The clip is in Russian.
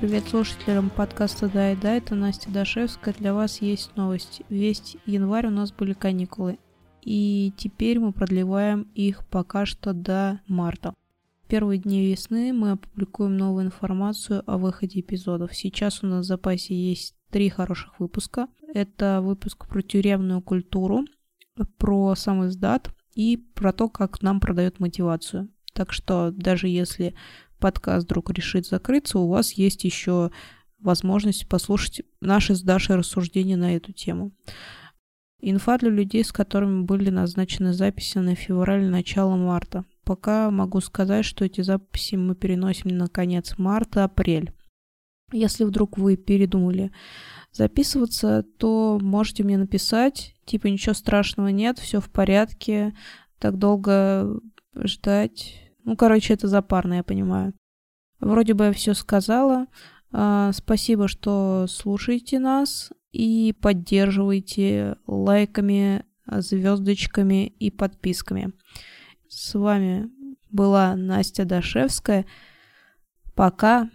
Привет слушателям подкаста «Да и да», это Настя Дашевская. Для вас есть новость. Весь январь у нас были каникулы, и теперь мы продлеваем их пока что до марта. Первые дни весны мы опубликуем новую информацию о выходе эпизодов. Сейчас у нас в запасе есть три хороших выпуска. Это выпуск про тюремную культуру, про сам издат и про то, как нам продают мотивацию. Так что даже если подкаст вдруг решит закрыться, у вас есть еще возможность послушать наши с Дашей рассуждения на эту тему. Инфа для людей, с которыми были назначены записи на февраль-начало марта. Пока могу сказать, что эти записи мы переносим на конец марта-апрель. Если вдруг вы передумали записываться, то можете мне написать, типа ничего страшного нет, все в порядке, так долго ждать ну, короче, это запарно, я понимаю. Вроде бы я все сказала. А, спасибо, что слушаете нас и поддерживаете лайками, звездочками и подписками. С вами была Настя Дашевская. Пока.